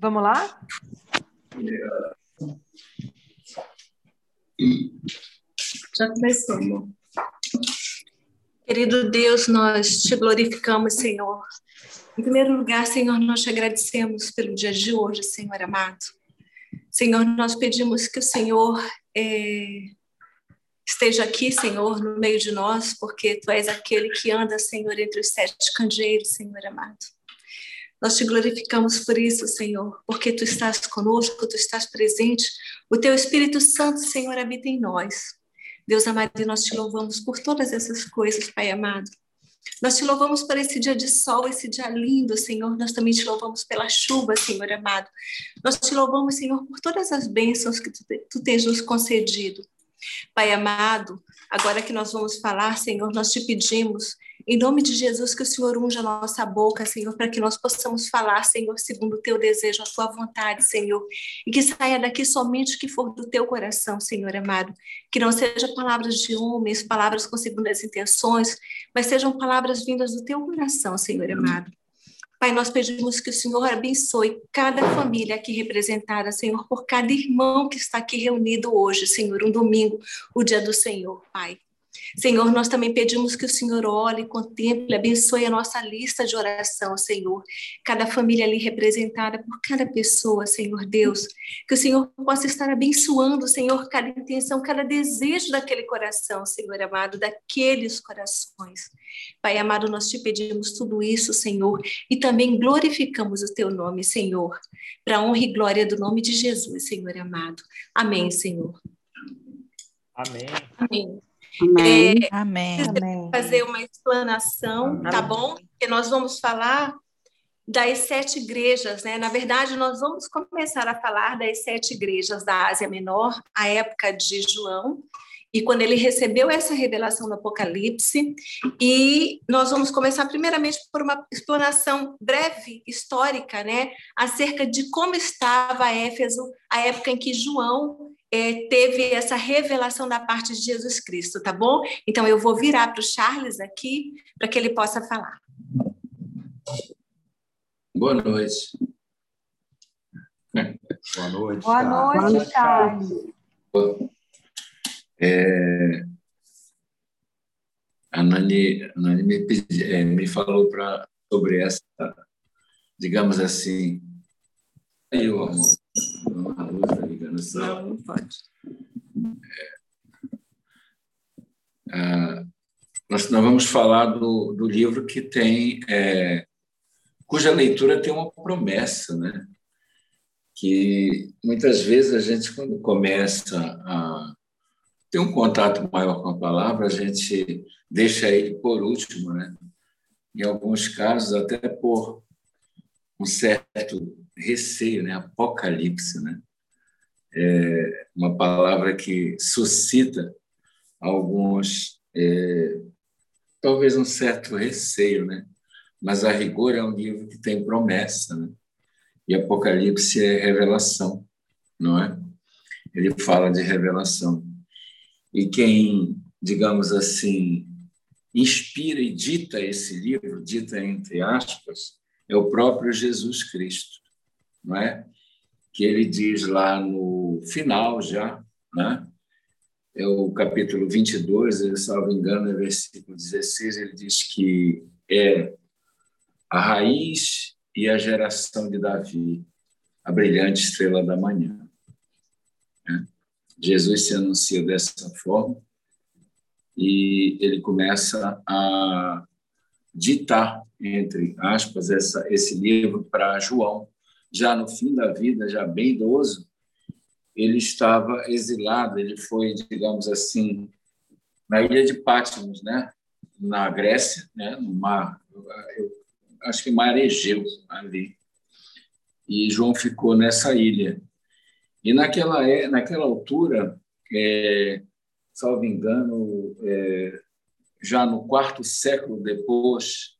Vamos lá? Já começamos. Querido Deus, nós te glorificamos, Senhor. Em primeiro lugar, Senhor, nós te agradecemos pelo dia de hoje, Senhor amado. Senhor, nós pedimos que o Senhor é, esteja aqui, Senhor, no meio de nós, porque Tu és aquele que anda, Senhor, entre os sete candeeiros, Senhor amado. Nós te glorificamos por isso, Senhor, porque tu estás conosco, tu estás presente. O teu Espírito Santo, Senhor, habita em nós. Deus amado, e nós te louvamos por todas essas coisas, Pai amado. Nós te louvamos por esse dia de sol, esse dia lindo, Senhor. Nós também te louvamos pela chuva, Senhor amado. Nós te louvamos, Senhor, por todas as bênçãos que tu, tu tens nos concedido. Pai amado, agora que nós vamos falar, Senhor, nós te pedimos em nome de Jesus, que o Senhor unja a nossa boca, Senhor, para que nós possamos falar, Senhor, segundo o teu desejo, a tua vontade, Senhor. E que saia daqui somente o que for do teu coração, Senhor amado. Que não sejam palavras de homens, palavras com segundas intenções, mas sejam palavras vindas do teu coração, Senhor amado. Pai, nós pedimos que o Senhor abençoe cada família aqui representada, Senhor, por cada irmão que está aqui reunido hoje, Senhor, um domingo, o dia do Senhor, Pai. Senhor, nós também pedimos que o Senhor olhe, contemple, abençoe a nossa lista de oração, Senhor. Cada família ali representada por cada pessoa, Senhor Deus. Que o Senhor possa estar abençoando, Senhor, cada intenção, cada desejo daquele coração, Senhor amado, daqueles corações. Pai amado, nós te pedimos tudo isso, Senhor, e também glorificamos o teu nome, Senhor, para honra e glória do nome de Jesus, Senhor amado. Amém, Senhor. Amém. Amém. Amém. É, Amém. Amém. fazer uma explanação, tá bom? Porque nós vamos falar das sete igrejas, né? Na verdade, nós vamos começar a falar das sete igrejas da Ásia Menor, a época de João, e quando ele recebeu essa revelação do Apocalipse, e nós vamos começar primeiramente por uma explanação breve, histórica, né, acerca de como estava Éfeso, a época em que João é, teve essa revelação da parte de Jesus Cristo, tá bom? Então eu vou virar para o Charles aqui para que ele possa falar. Boa noite. Boa noite. Boa noite, Charles. É, a Nani, a Nani me, pedi, é, me falou pra, sobre essa, digamos assim. Aí, amor. Não, não pode. Ah, nós, nós vamos falar do, do livro que tem, é, cuja leitura tem uma promessa, né? Que muitas vezes a gente, quando começa a ter um contato maior com a palavra, a gente deixa ele por último, né? Em alguns casos, até por um certo receio, né? Apocalipse, né? É uma palavra que suscita alguns, é, talvez um certo receio, né? Mas a rigor é um livro que tem promessa, né? E Apocalipse é revelação, não é? Ele fala de revelação. E quem, digamos assim, inspira e dita esse livro, dita entre aspas, é o próprio Jesus Cristo, não é? Que ele diz lá no final já, né? É o capítulo 22, ele, salvo engano, é versículo 16, ele diz que é a raiz e a geração de Davi, a brilhante estrela da manhã. Né? Jesus se anuncia dessa forma e ele começa a ditar, entre aspas, essa, esse livro para João. Já no fim da vida, já bem idoso, ele estava exilado, ele foi, digamos assim, na ilha de Patmos, né? na Grécia, né? no mar, eu acho que mar Egeu, ali. E João ficou nessa ilha. E naquela, é, naquela altura, é, salvo engano, é, já no quarto século depois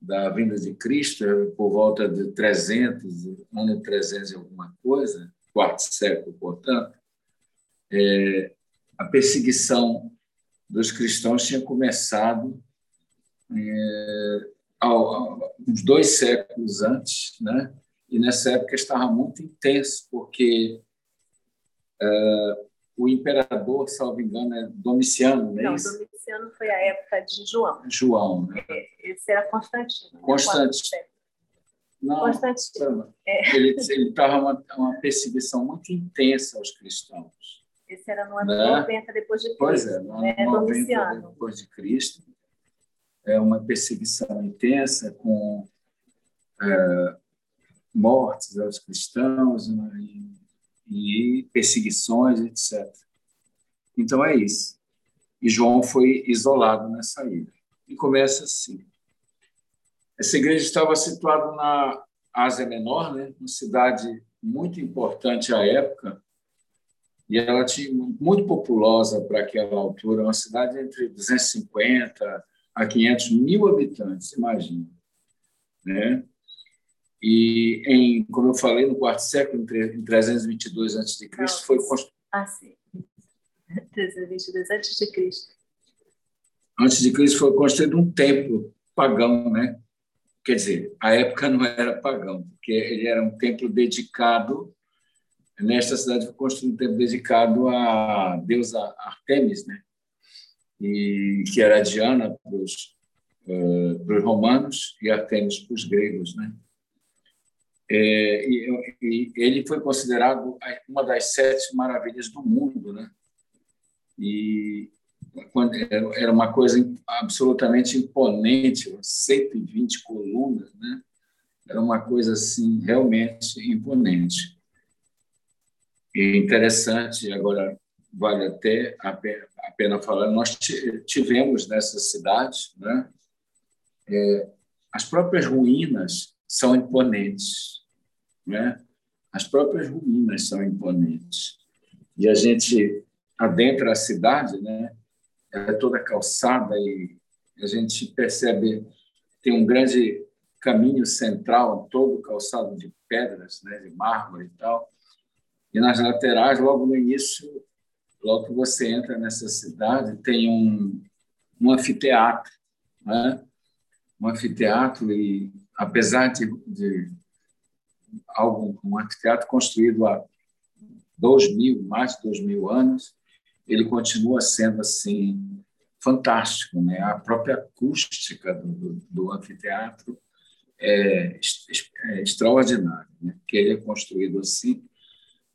da vinda de Cristo, por volta de 300, ano 300 e alguma coisa, quarto século, portanto, é, a perseguição dos cristãos tinha começado é, uns dois séculos antes, né? E nessa época estava muito intenso, porque é, o imperador, salvo engano, é Domiciano, não é Não? Domiciano foi a época de João. João, né? É, esse era Constantino. Né? Constantino. Não, Constantino. É. Ele estava uma, uma perseguição muito intensa aos cristãos. Esse era no ano né? 90 depois de Cristo. Pois é, no ano né? 90 Domiciano. depois de Cristo. É uma perseguição intensa com é, mortes aos cristãos né? e, e perseguições, etc. Então é isso. E João foi isolado nessa ilha. E começa assim. Essa igreja estava situada na Ásia Menor, né? uma cidade muito importante à época, e ela tinha muito populosa para aquela altura, uma cidade entre 250 a 500 mil habitantes, imagina, né? E em, como eu falei, no quarto século, em 322 a.C., foi construído. Ah, sim. 322 a.C. Antes de Cristo foi construído um templo pagão, né? Quer dizer, a época não era pagão, porque ele era um templo dedicado. Nesta cidade foi construído um templo dedicado à deusa Artemis, né? E que era Diana para os, uh, para os romanos e Artemis para os gregos, né? É, e, e, ele foi considerado uma das sete maravilhas do mundo, né? E era uma coisa absolutamente imponente, 120 colunas, né? Era uma coisa assim realmente imponente. E interessante, agora vale até a pena falar, nós tivemos nessa cidade, né? É, as próprias ruínas são imponentes, né? As próprias ruínas são imponentes. E a gente adentra a cidade, né? É toda calçada e a gente percebe tem um grande caminho central todo calçado de pedras, né, de mármore e tal. E nas laterais, logo no início, logo que você entra nessa cidade, tem um, um anfiteatro, né? um anfiteatro e apesar de, de algo um anfiteatro construído há dois mil, mais de dois mil anos, ele continua sendo assim fantástico, né? A própria acústica do, do, do anfiteatro é, é extraordinária, né? Que ele é construído assim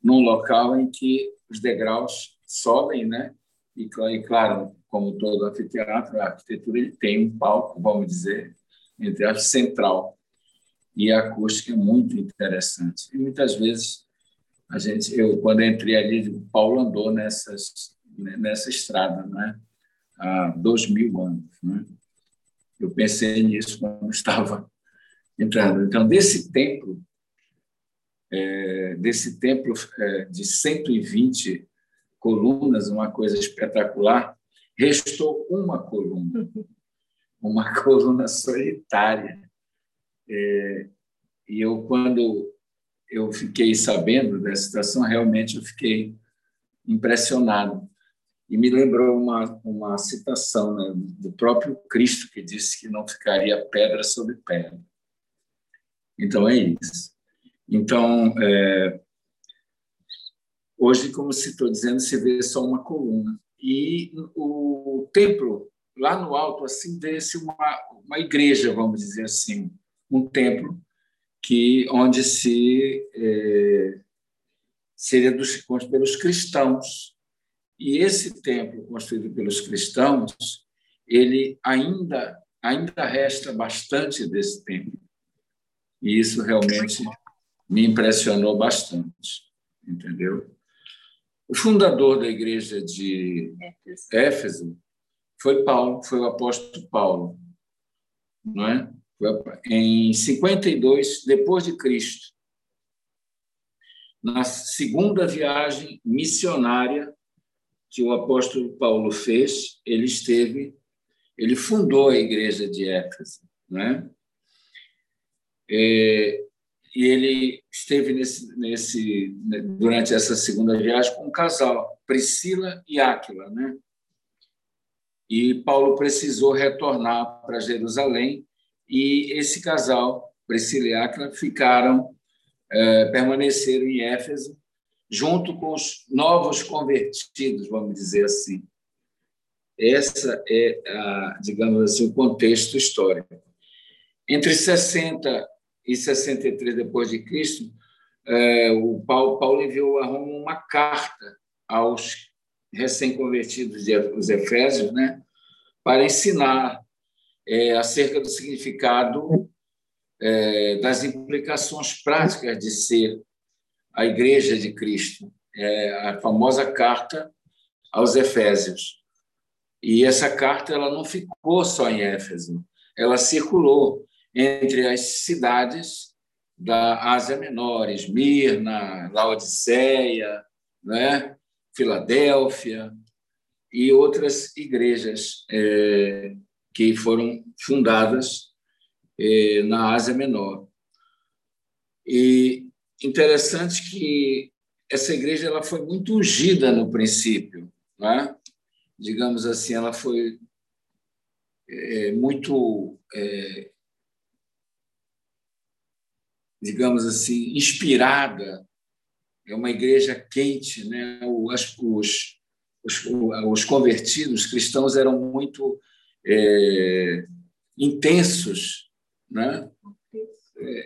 num local em que os degraus sobem, né? E, e claro, como todo anfiteatro, a arquitetura ele tem um palco, vamos dizer, entre a central e a acústica é muito interessante. E muitas vezes a gente, eu quando entrei ali, o Paulo andou nessas nessa estrada, né? há dois mil anos. Né? Eu pensei nisso quando estava entrando. Então, desse templo, é, desse templo é, de 120 colunas, uma coisa espetacular, restou uma coluna, uma coluna solitária. É, e eu, quando eu fiquei sabendo dessa situação, realmente eu fiquei impressionado e me lembrou uma, uma citação né, do próprio Cristo, que disse que não ficaria pedra sobre pedra. Então, é isso. Então, é, hoje, como se estou dizendo, se vê só uma coluna. E o templo, lá no alto, assim, vê-se uma, uma igreja, vamos dizer assim, um templo que onde se é, seria dos, pelos cristãos e esse templo construído pelos cristãos, ele ainda ainda resta bastante desse templo. E isso realmente me impressionou bastante, entendeu? O fundador da igreja de Éfeso foi Paulo, foi o apóstolo Paulo, não é? Em 52 depois de Cristo, na segunda viagem missionária que o apóstolo Paulo fez, ele esteve, ele fundou a igreja de Éfeso, né? É, e ele esteve nesse, nesse, durante essa segunda viagem com um casal, Priscila e Áquila, né? e Paulo precisou retornar para Jerusalém e esse casal, Priscila e Aquila, ficaram, é, permaneceram em Éfeso, junto com os novos convertidos, vamos dizer assim. Essa é, a, digamos assim, o contexto histórico. Entre 60 e 63 depois de Cristo, é, o Paulo, Paulo enviou a Roma uma carta aos recém-convertidos, os Efésios, né, para ensinar é, acerca do significado é, das implicações práticas de ser a Igreja de Cristo, é, a famosa carta aos Efésios. E essa carta ela não ficou só em Éfeso, ela circulou entre as cidades da Ásia Menor, Esmirna, Laodiceia, né? Filadélfia e outras igrejas é, que foram fundadas é, na Ásia Menor. E interessante que essa igreja ela foi muito ungida no princípio, né? digamos assim, ela foi é, muito, é, digamos assim, inspirada é uma igreja quente, né? Os, os, os, os convertidos cristãos eram muito é, intensos, né?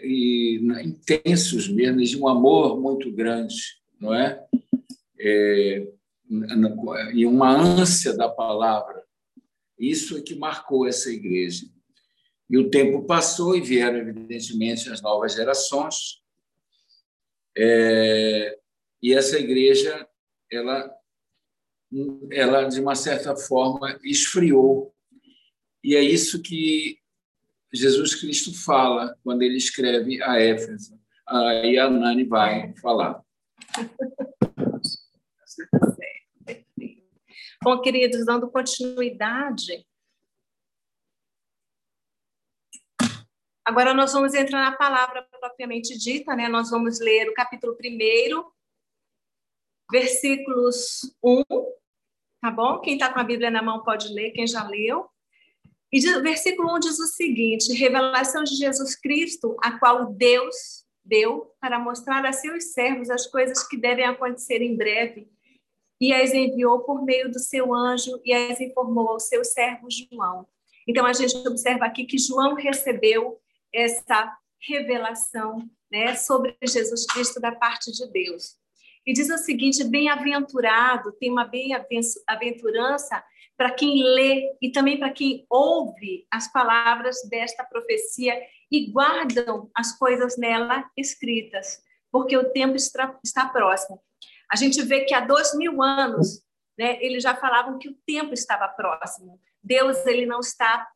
E intensos mesmo, de um amor muito grande, não é? é? E uma ânsia da palavra. Isso é que marcou essa igreja. E o tempo passou e vieram, evidentemente, as novas gerações, é, e essa igreja, ela, ela de uma certa forma esfriou. E é isso que Jesus Cristo fala quando ele escreve a Éfeso. Aí a Nani vai falar. Bom, queridos, dando continuidade Agora nós vamos entrar na palavra propriamente dita, né? Nós vamos ler o capítulo 1, versículos 1, tá bom? Quem está com a Bíblia na mão pode ler, quem já leu. E o versículo 1 diz o seguinte: revelação de Jesus Cristo, a qual Deus deu para mostrar a seus servos as coisas que devem acontecer em breve, e as enviou por meio do seu anjo e as informou ao seu servo João. Então a gente observa aqui que João recebeu essa revelação né, sobre Jesus Cristo da parte de Deus. E diz o seguinte: bem-aventurado, tem uma bem-aventurança para quem lê e também para quem ouve as palavras desta profecia e guardam as coisas nela escritas, porque o tempo está próximo. A gente vê que há dois mil anos, né, eles já falavam que o tempo estava próximo. Deus ele não está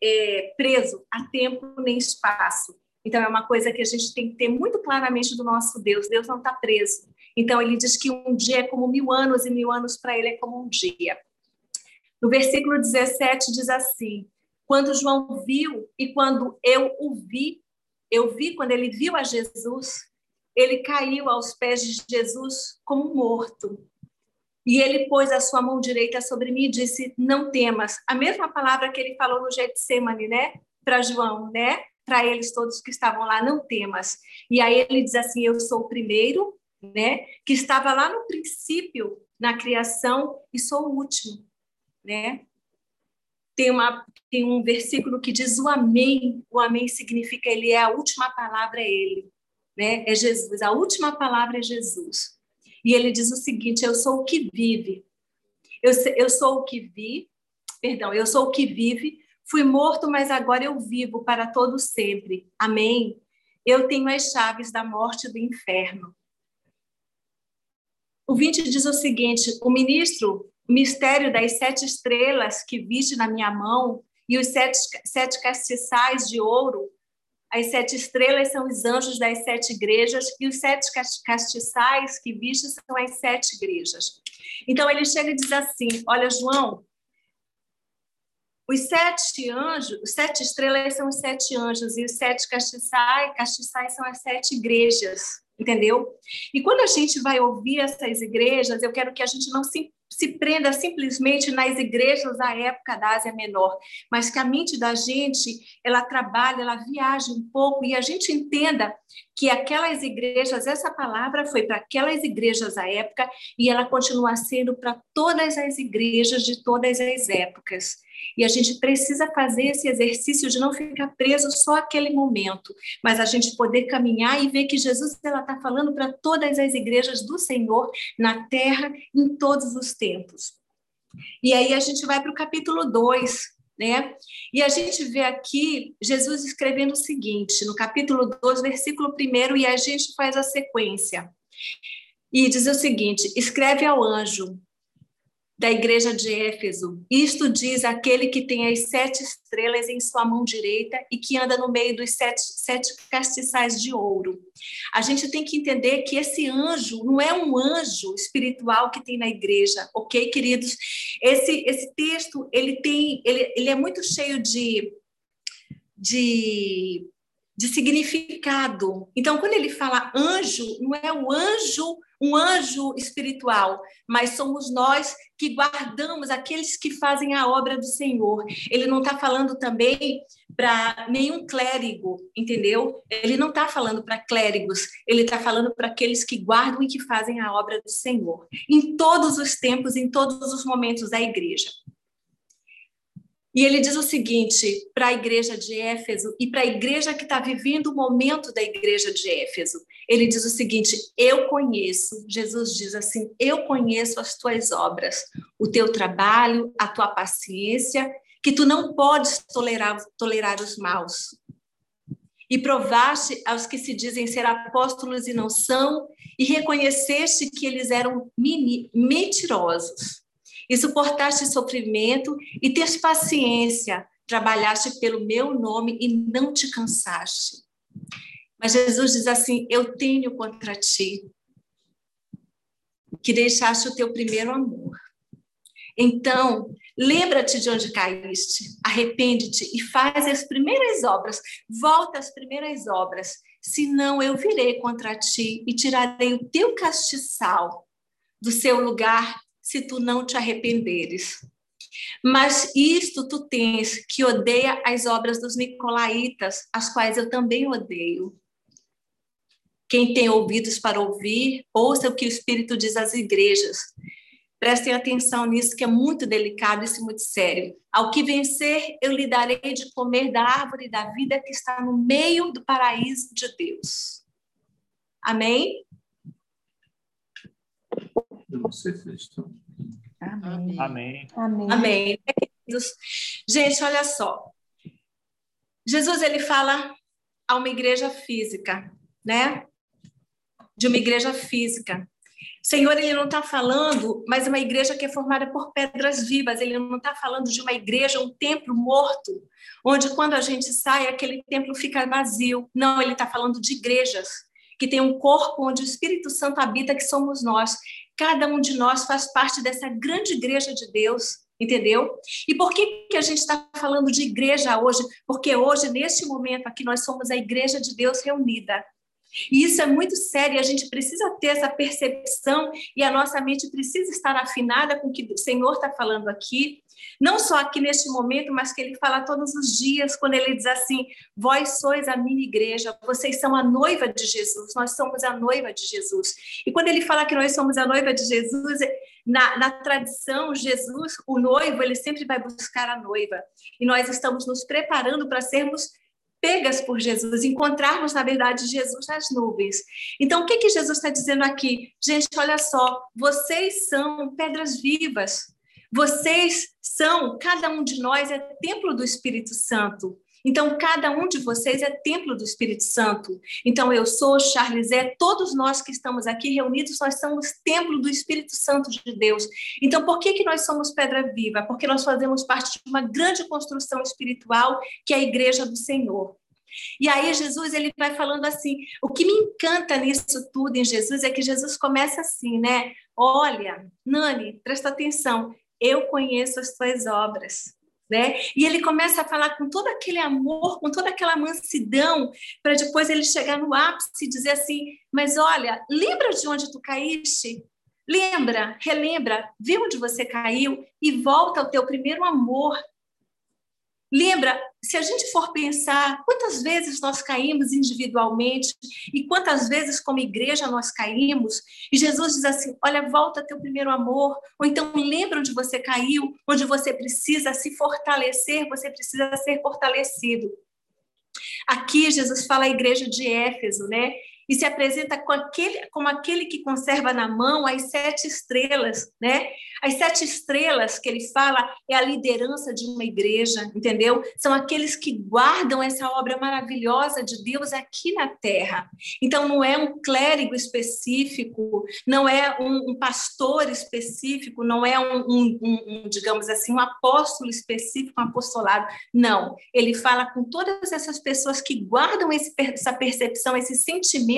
é, preso a tempo nem espaço. Então, é uma coisa que a gente tem que ter muito claramente do nosso Deus. Deus não está preso. Então, ele diz que um dia é como mil anos, e mil anos para ele é como um dia. No versículo 17 diz assim: Quando João viu e quando eu o vi, eu vi quando ele viu a Jesus, ele caiu aos pés de Jesus como morto. E ele pôs a sua mão direita sobre mim e disse: Não temas. A mesma palavra que ele falou no Getsemane, né? Para João, né? Para eles todos que estavam lá, não temas. E aí ele diz assim: Eu sou o primeiro, né? Que estava lá no princípio, na criação, e sou o último, né? Tem, uma, tem um versículo que diz o Amém. O Amém significa ele é a última palavra, é ele, né? É Jesus. A última palavra é Jesus. E ele diz o seguinte: Eu sou o que vive. Eu, eu sou o que vi, perdão, eu sou o que vive. Fui morto, mas agora eu vivo para todo sempre. Amém. Eu tenho as chaves da morte e do inferno. O 20 diz o seguinte: o ministro, o mistério das sete estrelas que viste na minha mão e os sete, sete castiçais de ouro as sete estrelas são os anjos das sete igrejas e os sete castiçais que viste são as sete igrejas. Então ele chega e diz assim: Olha, João, os sete anjos, os sete estrelas são os sete anjos e os sete castiçais, castiçais são as sete igrejas, entendeu? E quando a gente vai ouvir essas igrejas, eu quero que a gente não se se prenda simplesmente nas igrejas da época da Ásia Menor, mas que a mente da gente, ela trabalha, ela viaja um pouco e a gente entenda que aquelas igrejas, essa palavra foi para aquelas igrejas da época e ela continua sendo para todas as igrejas de todas as épocas. E a gente precisa fazer esse exercício de não ficar preso só aquele momento, mas a gente poder caminhar e ver que Jesus está falando para todas as igrejas do Senhor na terra em todos os tempos. E aí a gente vai para o capítulo 2, né? E a gente vê aqui Jesus escrevendo o seguinte, no capítulo 2, versículo 1, e a gente faz a sequência. E diz o seguinte: escreve ao anjo da igreja de Éfeso. Isto diz aquele que tem as sete estrelas em sua mão direita e que anda no meio dos sete, sete castiçais de ouro. A gente tem que entender que esse anjo não é um anjo espiritual que tem na igreja, ok, queridos? Esse, esse texto, ele tem, ele, ele é muito cheio de, de, de significado. Então, quando ele fala anjo, não é o anjo um anjo espiritual, mas somos nós que guardamos aqueles que fazem a obra do Senhor. Ele não está falando também para nenhum clérigo, entendeu? Ele não está falando para clérigos, ele está falando para aqueles que guardam e que fazem a obra do Senhor, em todos os tempos, em todos os momentos da igreja. E ele diz o seguinte para a igreja de Éfeso e para a igreja que está vivendo o momento da igreja de Éfeso. Ele diz o seguinte: Eu conheço, Jesus diz assim: Eu conheço as tuas obras, o teu trabalho, a tua paciência, que tu não podes tolerar, tolerar os maus. E provaste aos que se dizem ser apóstolos e não são, e reconheceste que eles eram mentirosos e suportaste sofrimento e tens paciência, trabalhaste pelo meu nome e não te cansaste. Mas Jesus diz assim: Eu tenho contra ti que deixaste o teu primeiro amor. Então, lembra-te de onde caíste, arrepende-te e faz as primeiras obras, volta às primeiras obras, senão eu virei contra ti e tirarei o teu castiçal do seu lugar se tu não te arrependeres. Mas isto tu tens que odeia as obras dos nicolaítas, as quais eu também odeio. Quem tem ouvidos para ouvir, ouça o que o Espírito diz às igrejas. Prestem atenção nisso, que é muito delicado e muito sério. Ao que vencer, eu lhe darei de comer da árvore da vida que está no meio do paraíso de Deus. Amém? Fez Amém. Amém. Amém. Amém. Gente, olha só. Jesus ele fala a uma igreja física, né? De uma igreja física. Senhor, ele não está falando, mas uma igreja que é formada por pedras vivas. Ele não está falando de uma igreja, um templo morto, onde quando a gente sai, aquele templo fica vazio. Não, ele está falando de igrejas que tem um corpo onde o Espírito Santo habita, que somos nós. Cada um de nós faz parte dessa grande igreja de Deus, entendeu? E por que, que a gente está falando de igreja hoje? Porque hoje, neste momento aqui, nós somos a igreja de Deus reunida. E isso é muito sério, a gente precisa ter essa percepção e a nossa mente precisa estar afinada com o que o Senhor está falando aqui, não só aqui neste momento, mas que ele fala todos os dias, quando ele diz assim: Vós sois a minha igreja, vocês são a noiva de Jesus, nós somos a noiva de Jesus. E quando ele fala que nós somos a noiva de Jesus, na, na tradição, Jesus, o noivo, ele sempre vai buscar a noiva. E nós estamos nos preparando para sermos pegas por Jesus, encontrarmos, na verdade, Jesus nas nuvens. Então, o que, que Jesus está dizendo aqui? Gente, olha só, vocês são pedras vivas, vocês são, cada um de nós é templo do Espírito Santo. Então, cada um de vocês é templo do Espírito Santo. Então, eu sou Charles, é todos nós que estamos aqui reunidos, nós somos templo do Espírito Santo de Deus. Então, por que, que nós somos pedra viva? Porque nós fazemos parte de uma grande construção espiritual, que é a igreja do Senhor. E aí Jesus ele vai falando assim, o que me encanta nisso tudo em Jesus é que Jesus começa assim, né? Olha, Nani, presta atenção, eu conheço as tuas obras. Né? E ele começa a falar com todo aquele amor, com toda aquela mansidão, para depois ele chegar no ápice e dizer assim: Mas olha, lembra de onde tu caíste? lembra, relembra, vê onde você caiu e volta ao teu primeiro amor. Lembra, se a gente for pensar quantas vezes nós caímos individualmente e quantas vezes como igreja nós caímos, e Jesus diz assim: "Olha, volta ao teu primeiro amor", ou então lembra onde você caiu, onde você precisa se fortalecer, você precisa ser fortalecido. Aqui Jesus fala a igreja de Éfeso, né? E se apresenta com aquele, como aquele que conserva na mão as sete estrelas, né? As sete estrelas que ele fala é a liderança de uma igreja, entendeu? São aqueles que guardam essa obra maravilhosa de Deus aqui na terra. Então, não é um clérigo específico, não é um, um pastor específico, não é um, um, um, digamos assim, um apóstolo específico, um apostolado. Não. Ele fala com todas essas pessoas que guardam esse, essa percepção, esse sentimento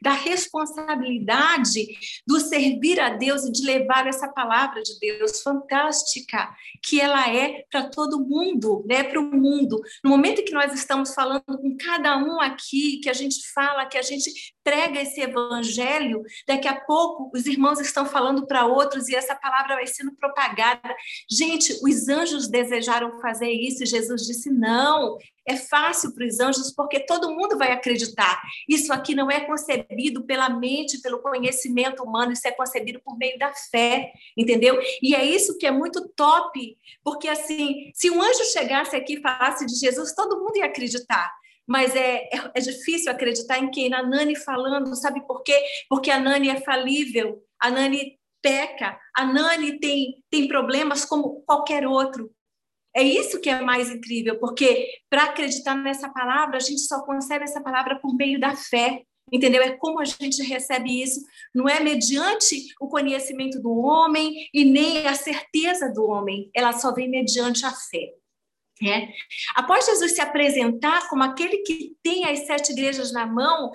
da responsabilidade do servir a Deus e de levar essa palavra de Deus fantástica, que ela é para todo mundo, né? Para o mundo. No momento que nós estamos falando com cada um aqui, que a gente fala, que a gente prega esse evangelho, daqui a pouco os irmãos estão falando para outros e essa palavra vai sendo propagada. Gente, os anjos desejaram fazer isso e Jesus disse: não, é fácil para os anjos porque todo mundo vai acreditar. Isso aqui não é concebido pela mente, pelo conhecimento humano, isso é concebido por meio da fé, entendeu? E é isso que é muito top, porque assim, se um anjo chegasse aqui e falasse de Jesus, todo mundo ia acreditar mas é, é, é, difícil acreditar em quem? Na Nani falando, sabe por quê? Porque a Nani é falível, a Nani peca, a Nani tem, tem problemas como qualquer outro. É isso que é mais incrível, porque para acreditar nessa palavra, a gente só consegue essa palavra por meio da fé, entendeu? É como a gente recebe isso, não é mediante o conhecimento do homem e nem a certeza do homem, ela só vem mediante a fé. É. Após Jesus se apresentar como aquele que tem as sete igrejas na mão,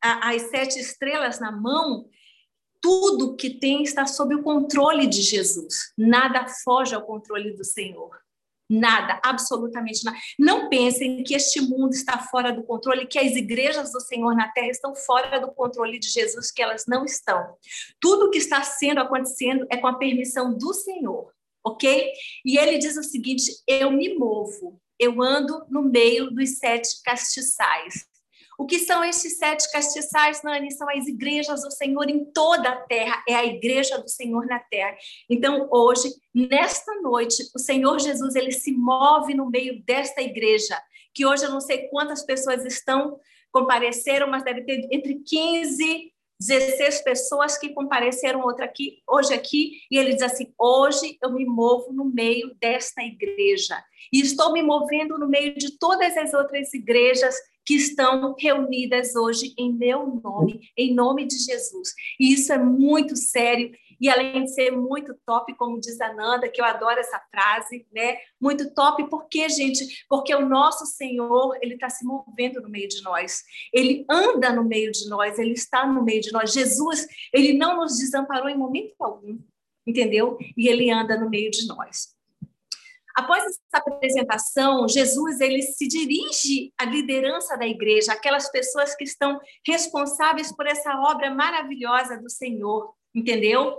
as sete estrelas na mão, tudo que tem está sob o controle de Jesus. Nada foge ao controle do Senhor. Nada, absolutamente nada. Não pensem que este mundo está fora do controle, que as igrejas do Senhor na terra estão fora do controle de Jesus, que elas não estão. Tudo que está sendo acontecendo é com a permissão do Senhor, ok? E ele diz o seguinte: eu me movo, eu ando no meio dos sete castiçais. O que são estes sete castiçais, Nani? São as igrejas do Senhor em toda a terra, é a igreja do Senhor na terra. Então, hoje, nesta noite, o Senhor Jesus, ele se move no meio desta igreja, que hoje eu não sei quantas pessoas estão, compareceram, mas deve ter entre 15 16 pessoas que compareceram outra aqui, hoje aqui, e ele diz assim: hoje eu me movo no meio desta igreja, e estou me movendo no meio de todas as outras igrejas que estão reunidas hoje em meu nome, em nome de Jesus. E isso é muito sério e além de ser muito top, como diz a Nanda, que eu adoro essa frase, né? Muito top, por quê, gente? Porque o nosso Senhor, ele está se movendo no meio de nós. Ele anda no meio de nós, ele está no meio de nós. Jesus, ele não nos desamparou em momento algum, entendeu? E ele anda no meio de nós. Após essa apresentação, Jesus ele se dirige à liderança da igreja, aquelas pessoas que estão responsáveis por essa obra maravilhosa do Senhor, entendeu?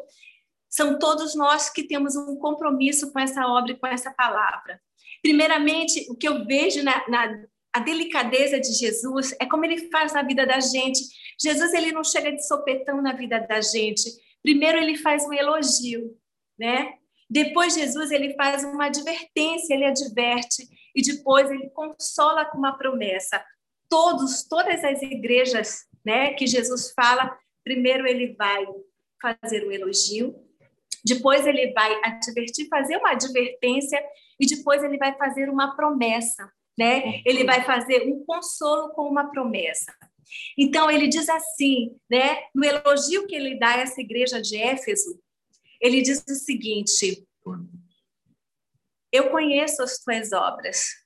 São todos nós que temos um compromisso com essa obra e com essa palavra. Primeiramente, o que eu vejo na, na a delicadeza de Jesus é como ele faz na vida da gente. Jesus ele não chega de sopetão na vida da gente. Primeiro ele faz um elogio, né? Depois Jesus ele faz uma advertência, ele adverte e depois ele consola com uma promessa. Todos, todas as igrejas, né, que Jesus fala, primeiro ele vai fazer um elogio, depois ele vai advertir, fazer uma advertência e depois ele vai fazer uma promessa, né? Ele vai fazer um consolo com uma promessa. Então ele diz assim, né? No elogio que ele dá a essa igreja de Éfeso, ele diz o seguinte: Eu conheço as tuas obras.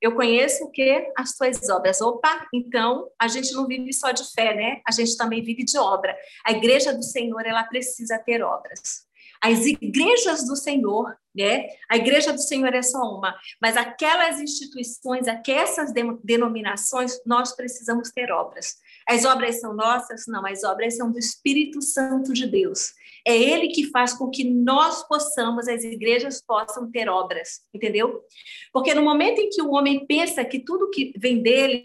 Eu conheço o que? As tuas obras. Opa, então a gente não vive só de fé, né? A gente também vive de obra. A igreja do Senhor, ela precisa ter obras. As igrejas do Senhor, né? A igreja do Senhor é só uma, mas aquelas instituições, aquelas denominações, nós precisamos ter obras. As obras são nossas? Não, as obras são do Espírito Santo de Deus. É Ele que faz com que nós possamos, as igrejas possam ter obras, entendeu? Porque no momento em que o homem pensa que tudo que vem dele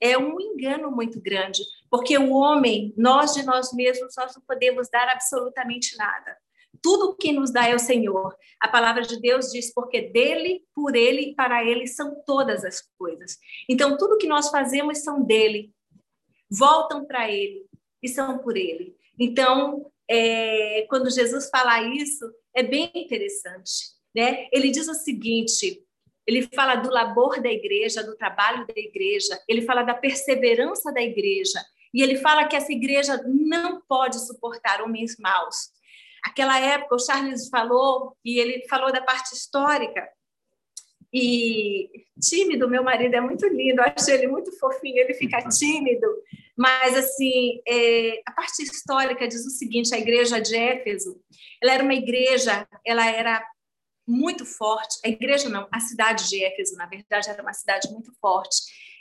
é um engano muito grande, porque o homem, nós de nós mesmos, nós não podemos dar absolutamente nada. Tudo que nos dá é o Senhor. A palavra de Deus diz: porque dele, por ele e para ele são todas as coisas. Então, tudo que nós fazemos são dele, voltam para ele e são por ele. Então, é, quando Jesus fala isso, é bem interessante. Né? Ele diz o seguinte: ele fala do labor da igreja, do trabalho da igreja, ele fala da perseverança da igreja, e ele fala que essa igreja não pode suportar homens maus. Aquela época, o Charles falou, e ele falou da parte histórica, e tímido, meu marido é muito lindo, eu acho ele muito fofinho, ele fica tímido, mas assim, é, a parte histórica diz o seguinte, a igreja de Éfeso, ela era uma igreja, ela era muito forte, a igreja não, a cidade de Éfeso, na verdade, era uma cidade muito forte,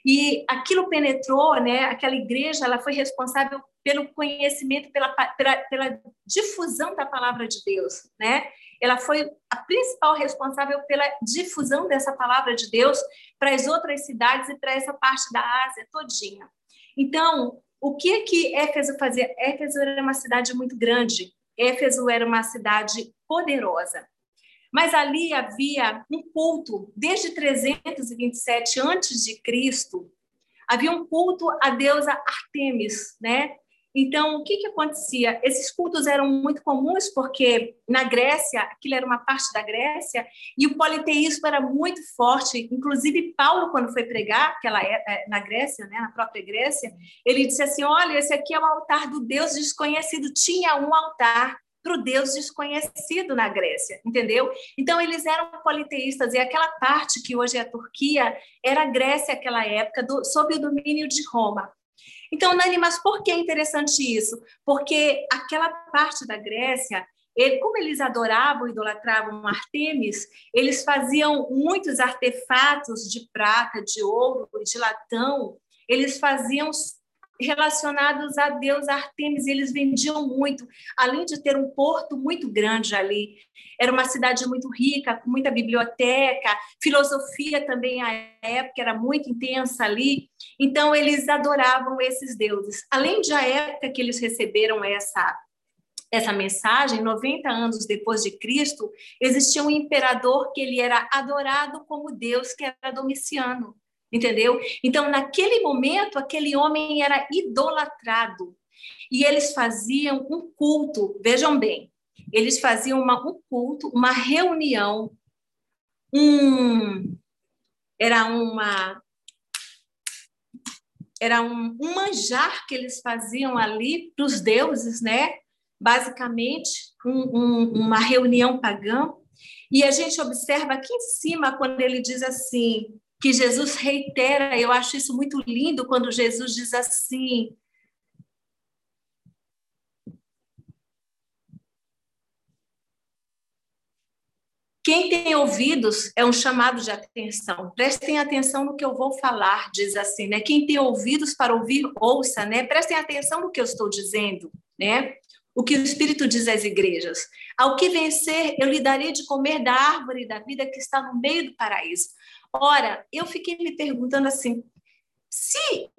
e aquilo penetrou, né? Aquela igreja, ela foi responsável pelo conhecimento, pela, pela, pela difusão da palavra de Deus, né? Ela foi a principal responsável pela difusão dessa palavra de Deus para as outras cidades e para essa parte da Ásia todinha. Então, o que que Éfeso fazia? Éfeso era uma cidade muito grande. Éfeso era uma cidade poderosa. Mas ali havia um culto, desde 327 antes de Cristo, havia um culto à deusa Artemis, né? Então, o que, que acontecia? Esses cultos eram muito comuns porque na Grécia, aquilo era uma parte da Grécia, e o politeísmo era muito forte. Inclusive, Paulo, quando foi pregar aquela, é, é, na Grécia, né, na própria Grécia, ele disse assim: Olha, esse aqui é o altar do Deus desconhecido. Tinha um altar para o Deus desconhecido na Grécia, entendeu? Então, eles eram politeístas, e aquela parte que hoje é a Turquia era a Grécia naquela época, do, sob o domínio de Roma. Então, Nani, mas por que é interessante isso? Porque aquela parte da Grécia, ele, como eles adoravam, idolatravam Artemis, eles faziam muitos artefatos de prata, de ouro, de latão, eles faziam relacionados a Deus Artemis, eles vendiam muito, além de ter um porto muito grande ali. Era uma cidade muito rica, com muita biblioteca, filosofia também à época era muito intensa ali. Então eles adoravam esses deuses. Além de a época que eles receberam essa essa mensagem, 90 anos depois de Cristo, existia um imperador que ele era adorado como Deus, que era Domiciano entendeu? Então, naquele momento, aquele homem era idolatrado. E eles faziam um culto, vejam bem, eles faziam uma, um culto, uma reunião, um, era uma era um, um manjar que eles faziam ali para os deuses, né? Basicamente, um, um, uma reunião pagã. E a gente observa aqui em cima, quando ele diz assim: que Jesus reitera, eu acho isso muito lindo quando Jesus diz assim: Quem tem ouvidos é um chamado de atenção. Prestem atenção no que eu vou falar, diz assim, né? Quem tem ouvidos para ouvir, ouça, né? Prestem atenção no que eu estou dizendo, né? O que o Espírito diz às igrejas. Ao que vencer, eu lhe darei de comer da árvore da vida que está no meio do paraíso. Ora, eu fiquei me perguntando assim: se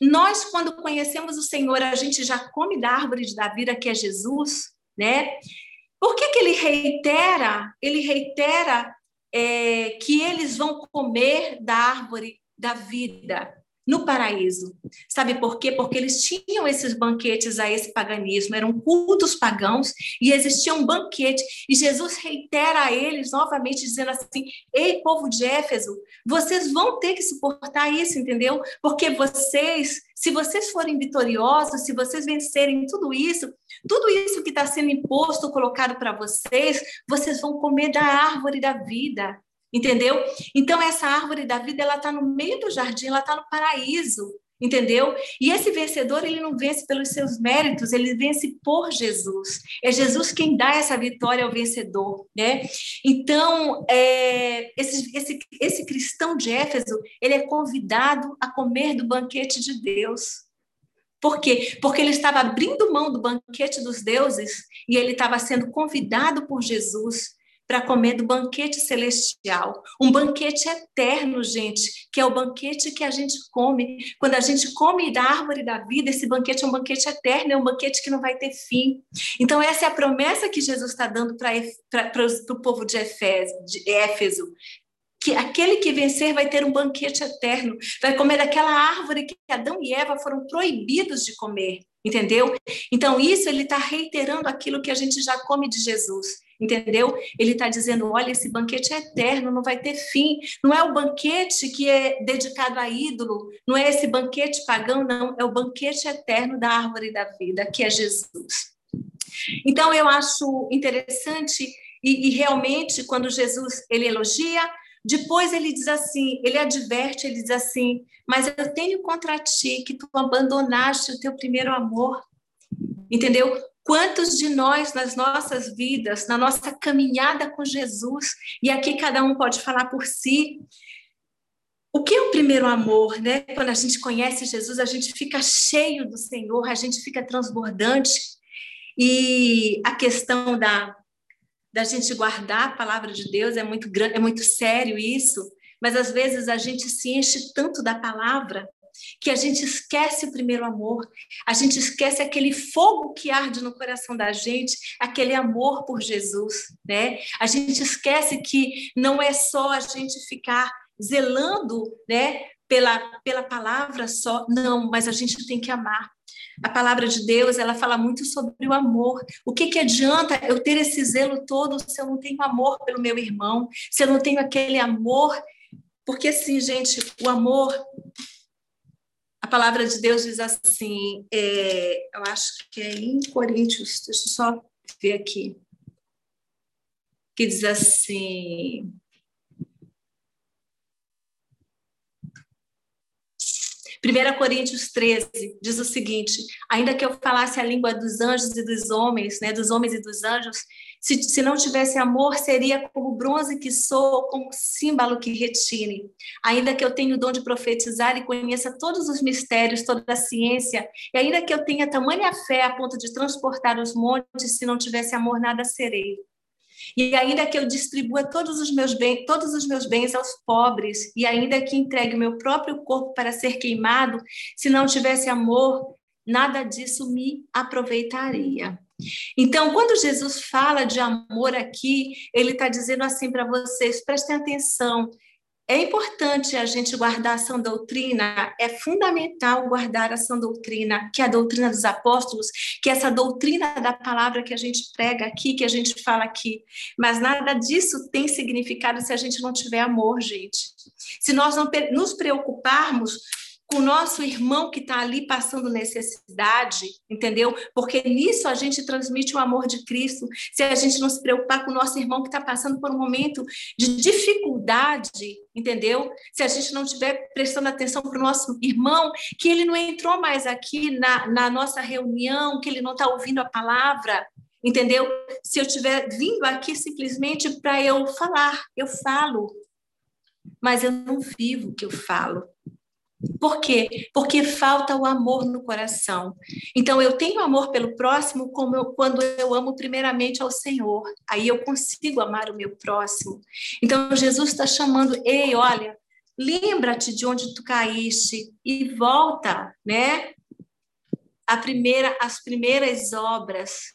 nós, quando conhecemos o Senhor, a gente já come da árvore da vida que é Jesus, né? Por que, que ele reitera? Ele reitera é, que eles vão comer da árvore da vida no paraíso. Sabe por quê? Porque eles tinham esses banquetes a esse paganismo, eram cultos pagãos e existia um banquete. E Jesus reitera a eles novamente, dizendo assim: Ei, povo de Éfeso, vocês vão ter que suportar isso, entendeu? Porque vocês, se vocês forem vitoriosos, se vocês vencerem tudo isso, tudo isso que está sendo imposto, colocado para vocês, vocês vão comer da árvore da vida. Entendeu? Então, essa árvore da vida, ela está no meio do jardim, ela está no paraíso, entendeu? E esse vencedor, ele não vence pelos seus méritos, ele vence por Jesus. É Jesus quem dá essa vitória ao vencedor, né? Então, é, esse, esse, esse cristão de Éfeso, ele é convidado a comer do banquete de Deus. Por quê? Porque ele estava abrindo mão do banquete dos deuses e ele estava sendo convidado por Jesus para comer do banquete celestial, um banquete eterno, gente, que é o banquete que a gente come. Quando a gente come da árvore da vida, esse banquete é um banquete eterno, é um banquete que não vai ter fim. Então, essa é a promessa que Jesus está dando para o povo de Éfeso, de Éfeso, que aquele que vencer vai ter um banquete eterno, vai comer daquela árvore que Adão e Eva foram proibidos de comer, entendeu? Então, isso ele está reiterando aquilo que a gente já come de Jesus, entendeu? Ele está dizendo: olha, esse banquete é eterno, não vai ter fim. Não é o banquete que é dedicado a ídolo, não é esse banquete pagão, não, é o banquete eterno da árvore da vida, que é Jesus. Então, eu acho interessante. E, e realmente, quando Jesus ele elogia, depois ele diz assim, ele adverte, ele diz assim: "Mas eu tenho contra ti que tu abandonaste o teu primeiro amor". Entendeu? Quantos de nós nas nossas vidas, na nossa caminhada com Jesus, e aqui cada um pode falar por si, o que é o primeiro amor, né? Quando a gente conhece Jesus, a gente fica cheio do Senhor, a gente fica transbordante. E a questão da da gente guardar a palavra de Deus, é muito grande, é muito sério isso, mas às vezes a gente se enche tanto da palavra que a gente esquece o primeiro amor, a gente esquece aquele fogo que arde no coração da gente, aquele amor por Jesus, né? A gente esquece que não é só a gente ficar zelando, né, pela, pela palavra só, não, mas a gente tem que amar. A palavra de Deus, ela fala muito sobre o amor. O que, que adianta eu ter esse zelo todo se eu não tenho amor pelo meu irmão, se eu não tenho aquele amor? Porque, assim, gente, o amor. Palavra de Deus diz assim, é, eu acho que é em Coríntios, deixa eu só ver aqui, que diz assim. 1 Coríntios 13 diz o seguinte: ainda que eu falasse a língua dos anjos e dos homens, né, dos homens e dos anjos, se, se não tivesse amor, seria como bronze que soa, como símbolo que retine. Ainda que eu tenha o dom de profetizar e conheça todos os mistérios, toda a ciência, e ainda que eu tenha tamanha fé a ponto de transportar os montes, se não tivesse amor, nada serei. E ainda que eu distribua todos os meus bens, todos os meus bens aos pobres, e ainda que entregue o meu próprio corpo para ser queimado, se não tivesse amor, nada disso me aproveitaria. Então, quando Jesus fala de amor aqui, ele está dizendo assim para vocês: prestem atenção, é importante a gente guardar a sã doutrina, é fundamental guardar a sã doutrina, que é a doutrina dos apóstolos, que é essa doutrina da palavra que a gente prega aqui, que a gente fala aqui. Mas nada disso tem significado se a gente não tiver amor, gente. Se nós não nos preocuparmos com o nosso irmão que está ali passando necessidade, entendeu? Porque nisso a gente transmite o amor de Cristo. Se a gente não se preocupar com o nosso irmão que está passando por um momento de dificuldade, entendeu? Se a gente não estiver prestando atenção para o nosso irmão, que ele não entrou mais aqui na, na nossa reunião, que ele não está ouvindo a palavra, entendeu? Se eu estiver vindo aqui simplesmente para eu falar, eu falo, mas eu não vivo o que eu falo. Por quê? Porque falta o amor no coração. Então, eu tenho amor pelo próximo eu, quando eu amo primeiramente ao Senhor. Aí eu consigo amar o meu próximo. Então, Jesus está chamando, ei, olha, lembra-te de onde tu caíste e volta, né? A primeira, as primeiras obras,